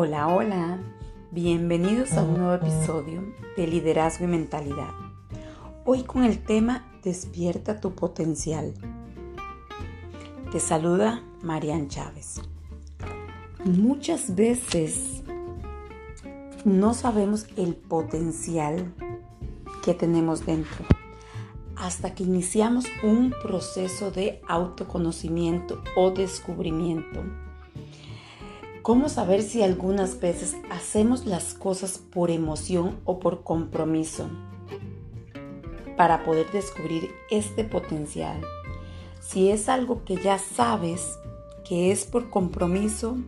Hola, hola. Bienvenidos a un nuevo episodio de Liderazgo y Mentalidad. Hoy con el tema Despierta tu potencial. Te saluda Marian Chávez. Muchas veces no sabemos el potencial que tenemos dentro hasta que iniciamos un proceso de autoconocimiento o descubrimiento ¿Cómo saber si algunas veces hacemos las cosas por emoción o por compromiso? Para poder descubrir este potencial. Si es algo que ya sabes que es por compromiso,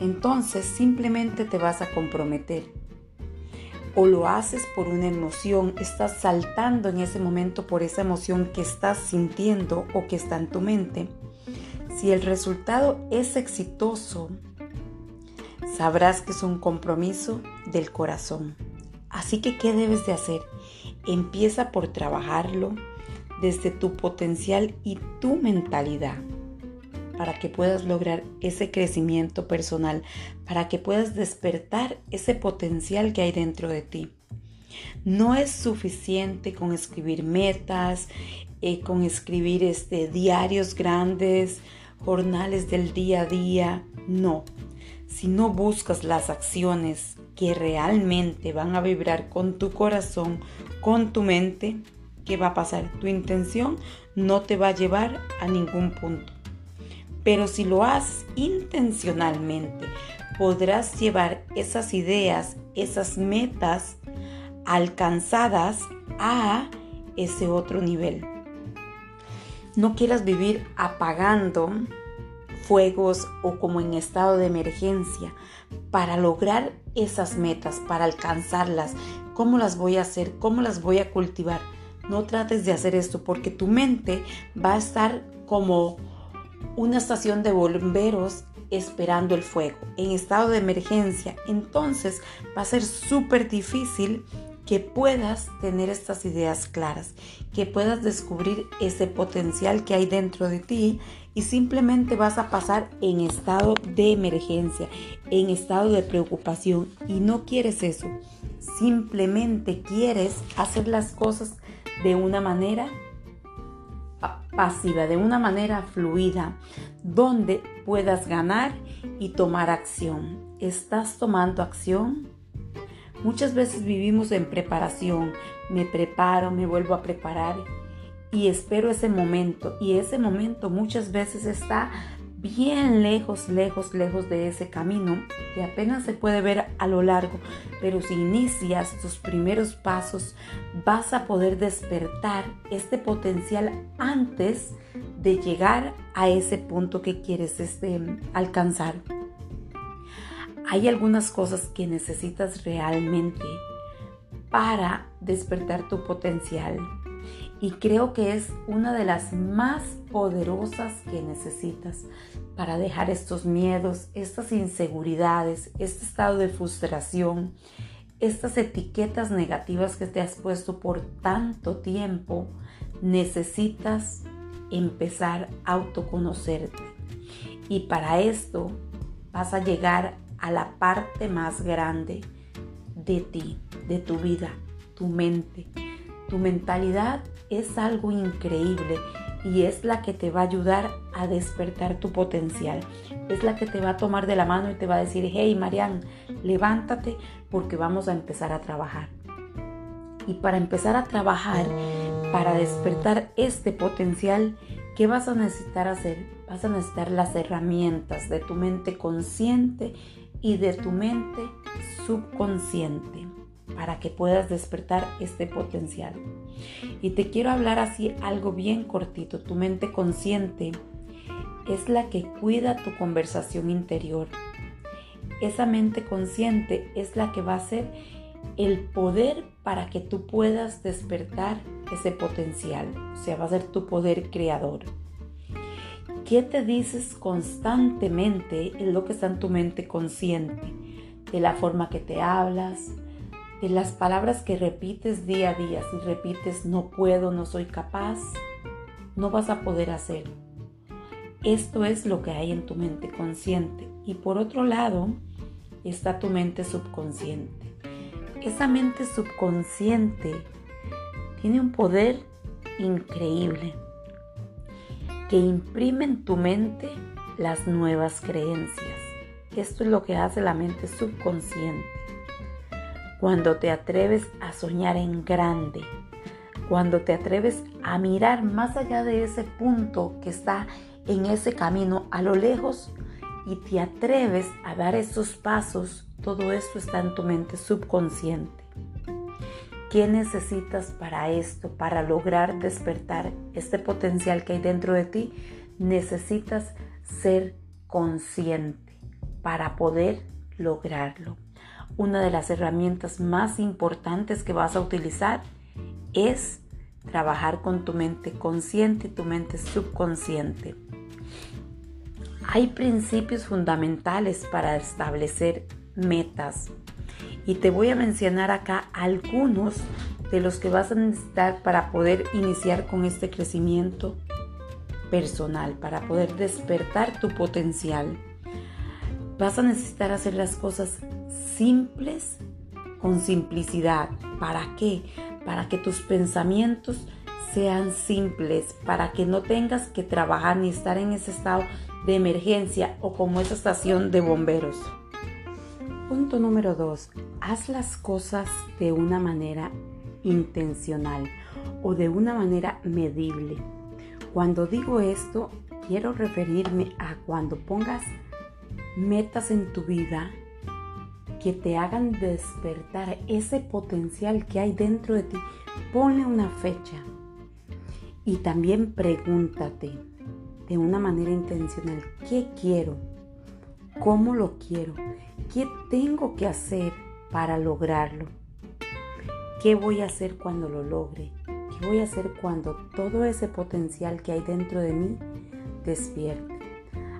entonces simplemente te vas a comprometer. O lo haces por una emoción, estás saltando en ese momento por esa emoción que estás sintiendo o que está en tu mente si el resultado es exitoso, sabrás que es un compromiso del corazón. Así que, ¿qué debes de hacer? Empieza por trabajarlo desde tu potencial y tu mentalidad para que puedas lograr ese crecimiento personal, para que puedas despertar ese potencial que hay dentro de ti. No es suficiente con escribir metas, eh, con escribir este, diarios grandes, jornales del día a día, no. Si no buscas las acciones que realmente van a vibrar con tu corazón, con tu mente, ¿qué va a pasar? Tu intención no te va a llevar a ningún punto. Pero si lo haces intencionalmente, podrás llevar esas ideas, esas metas alcanzadas a ese otro nivel. No quieras vivir apagando fuegos o como en estado de emergencia para lograr esas metas, para alcanzarlas. ¿Cómo las voy a hacer? ¿Cómo las voy a cultivar? No trates de hacer esto porque tu mente va a estar como una estación de bomberos esperando el fuego, en estado de emergencia. Entonces va a ser súper difícil que puedas tener estas ideas claras, que puedas descubrir ese potencial que hay dentro de ti y simplemente vas a pasar en estado de emergencia, en estado de preocupación y no quieres eso. Simplemente quieres hacer las cosas de una manera pasiva, de una manera fluida, donde puedas ganar y tomar acción. ¿Estás tomando acción? Muchas veces vivimos en preparación. Me preparo, me vuelvo a preparar y espero ese momento. Y ese momento muchas veces está bien lejos, lejos, lejos de ese camino que apenas se puede ver a lo largo. Pero si inicias tus primeros pasos, vas a poder despertar este potencial antes de llegar a ese punto que quieres este, alcanzar hay algunas cosas que necesitas realmente para despertar tu potencial. Y creo que es una de las más poderosas que necesitas para dejar estos miedos, estas inseguridades, este estado de frustración, estas etiquetas negativas que te has puesto por tanto tiempo. Necesitas empezar a autoconocerte. Y para esto vas a llegar a la parte más grande de ti, de tu vida, tu mente. Tu mentalidad es algo increíble y es la que te va a ayudar a despertar tu potencial. Es la que te va a tomar de la mano y te va a decir, hey Marian, levántate porque vamos a empezar a trabajar. Y para empezar a trabajar, para despertar este potencial, ¿qué vas a necesitar hacer? Vas a necesitar las herramientas de tu mente consciente y de tu mente subconsciente para que puedas despertar este potencial. Y te quiero hablar así algo bien cortito. Tu mente consciente es la que cuida tu conversación interior. Esa mente consciente es la que va a ser el poder para que tú puedas despertar ese potencial. O sea, va a ser tu poder creador. ¿Qué te dices constantemente? Es lo que está en tu mente consciente. De la forma que te hablas, de las palabras que repites día a día. Si repites no puedo, no soy capaz, no vas a poder hacerlo. Esto es lo que hay en tu mente consciente. Y por otro lado, está tu mente subconsciente. Esa mente subconsciente tiene un poder increíble que imprime en tu mente las nuevas creencias. Esto es lo que hace la mente subconsciente. Cuando te atreves a soñar en grande, cuando te atreves a mirar más allá de ese punto que está en ese camino a lo lejos y te atreves a dar esos pasos, todo esto está en tu mente subconsciente. ¿Qué necesitas para esto, para lograr despertar este potencial que hay dentro de ti? Necesitas ser consciente para poder lograrlo. Una de las herramientas más importantes que vas a utilizar es trabajar con tu mente consciente y tu mente subconsciente. Hay principios fundamentales para establecer metas y te voy a mencionar acá algunos de los que vas a necesitar para poder iniciar con este crecimiento personal, para poder despertar tu potencial. Vas a necesitar hacer las cosas simples con simplicidad. ¿Para qué? Para que tus pensamientos sean simples, para que no tengas que trabajar ni estar en ese estado de emergencia o como esa estación de bomberos. Punto número 2. Haz las cosas de una manera intencional o de una manera medible. Cuando digo esto, quiero referirme a cuando pongas metas en tu vida que te hagan despertar ese potencial que hay dentro de ti. Ponle una fecha y también pregúntate de una manera intencional, ¿qué quiero? ¿Cómo lo quiero? ¿Qué tengo que hacer para lograrlo? ¿Qué voy a hacer cuando lo logre? ¿Qué voy a hacer cuando todo ese potencial que hay dentro de mí despierte?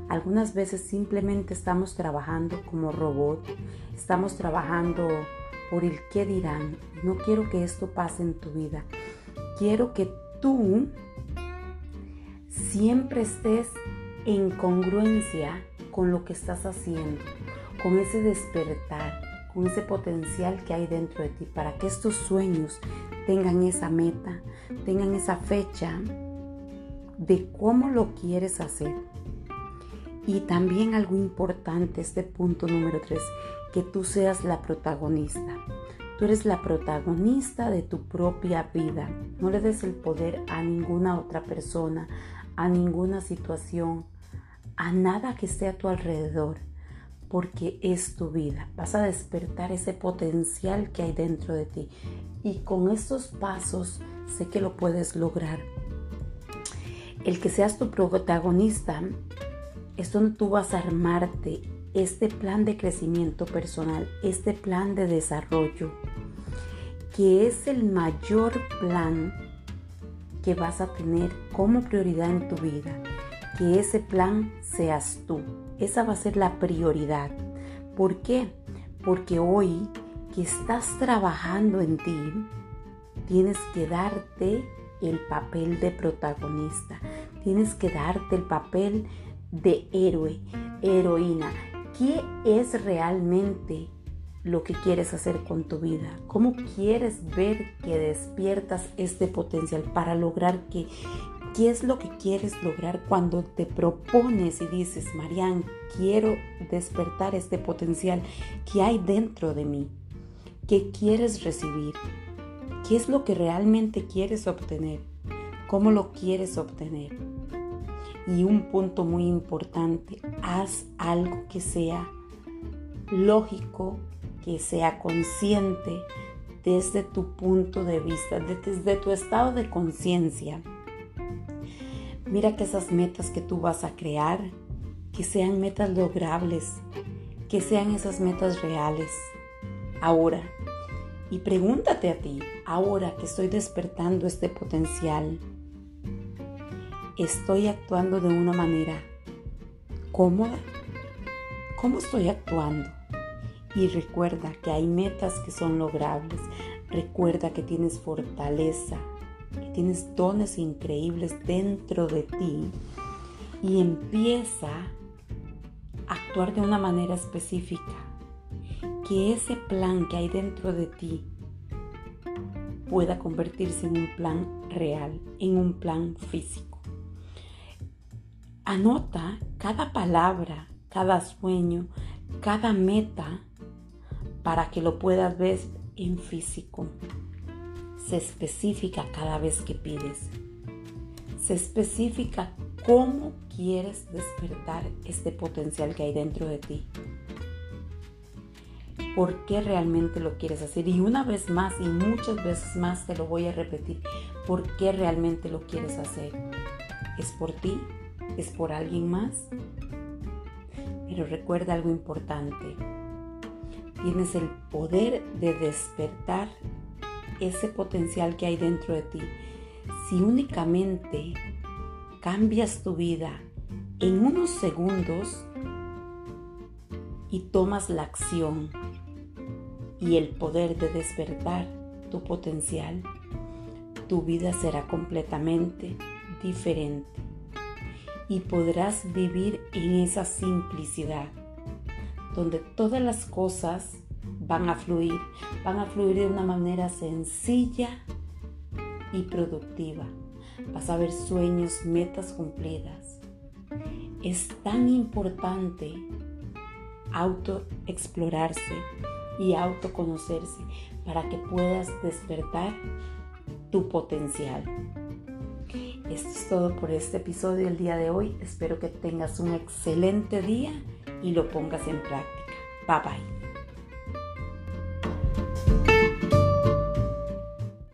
Algunas veces simplemente estamos trabajando como robot, estamos trabajando por el qué dirán. No quiero que esto pase en tu vida. Quiero que tú siempre estés en congruencia con lo que estás haciendo, con ese despertar, con ese potencial que hay dentro de ti, para que estos sueños tengan esa meta, tengan esa fecha de cómo lo quieres hacer. Y también algo importante, este punto número 3, que tú seas la protagonista. Tú eres la protagonista de tu propia vida. No le des el poder a ninguna otra persona, a ninguna situación, a nada que esté a tu alrededor, porque es tu vida. Vas a despertar ese potencial que hay dentro de ti. Y con estos pasos sé que lo puedes lograr. El que seas tu protagonista es donde tú vas a armarte este plan de crecimiento personal, este plan de desarrollo, que es el mayor plan que vas a tener como prioridad en tu vida. Que ese plan seas tú. Esa va a ser la prioridad. ¿Por qué? Porque hoy que estás trabajando en ti, tienes que darte el papel de protagonista. Tienes que darte el papel de héroe, heroína. ¿Qué es realmente lo que quieres hacer con tu vida, cómo quieres ver que despiertas este potencial para lograr que, qué es lo que quieres lograr cuando te propones y dices, Marian, quiero despertar este potencial que hay dentro de mí, qué quieres recibir, qué es lo que realmente quieres obtener, cómo lo quieres obtener. Y un punto muy importante, haz algo que sea lógico, que sea consciente desde tu punto de vista, desde tu estado de conciencia. Mira que esas metas que tú vas a crear, que sean metas logrables, que sean esas metas reales. Ahora, y pregúntate a ti, ahora que estoy despertando este potencial, ¿estoy actuando de una manera cómoda? ¿Cómo estoy actuando? Y recuerda que hay metas que son logrables. Recuerda que tienes fortaleza, que tienes dones increíbles dentro de ti. Y empieza a actuar de una manera específica. que ese plan que hay dentro de ti pueda convertirse en un plan real, en un plan físico. Anota cada palabra, cada sueño, cada meta para que lo puedas ver en físico. Se especifica cada vez que pides. Se especifica cómo quieres despertar este potencial que hay dentro de ti. ¿Por qué realmente lo quieres hacer? Y una vez más y muchas veces más te lo voy a repetir. ¿Por qué realmente lo quieres hacer? ¿Es por ti? ¿Es por alguien más? Pero recuerda algo importante. Tienes el poder de despertar ese potencial que hay dentro de ti. Si únicamente cambias tu vida en unos segundos y tomas la acción y el poder de despertar tu potencial, tu vida será completamente diferente y podrás vivir en esa simplicidad donde todas las cosas van a fluir, van a fluir de una manera sencilla y productiva. Vas a ver sueños, metas cumplidas. Es tan importante autoexplorarse y autoconocerse para que puedas despertar tu potencial. Esto es todo por este episodio el día de hoy. Espero que tengas un excelente día y lo pongas en práctica. Bye bye.